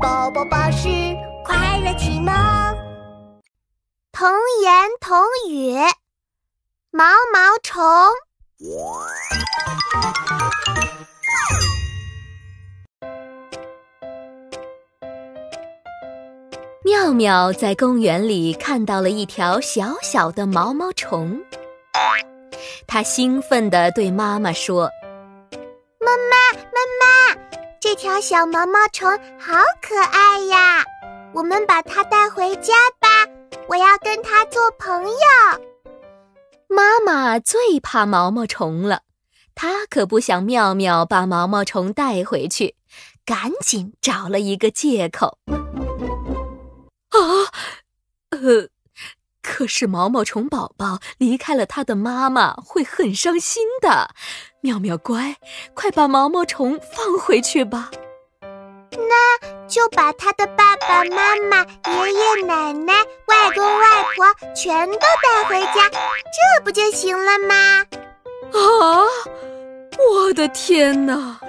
宝宝巴士快乐启蒙，童言童语，毛毛虫。妙妙在公园里看到了一条小小的毛毛虫，她兴奋地对妈妈说：“妈妈，妈妈！”这条小毛毛虫好可爱呀，我们把它带回家吧。我要跟它做朋友。妈妈最怕毛毛虫了，她可不想妙妙把毛毛虫带回去，赶紧找了一个借口。啊，呃，可是毛毛虫宝宝离开了他的妈妈会很伤心的。妙妙乖，快把毛毛虫放回去吧。那就把他的爸爸妈妈、爷爷奶奶、外公外婆全都带回家，这不就行了吗？啊！我的天哪！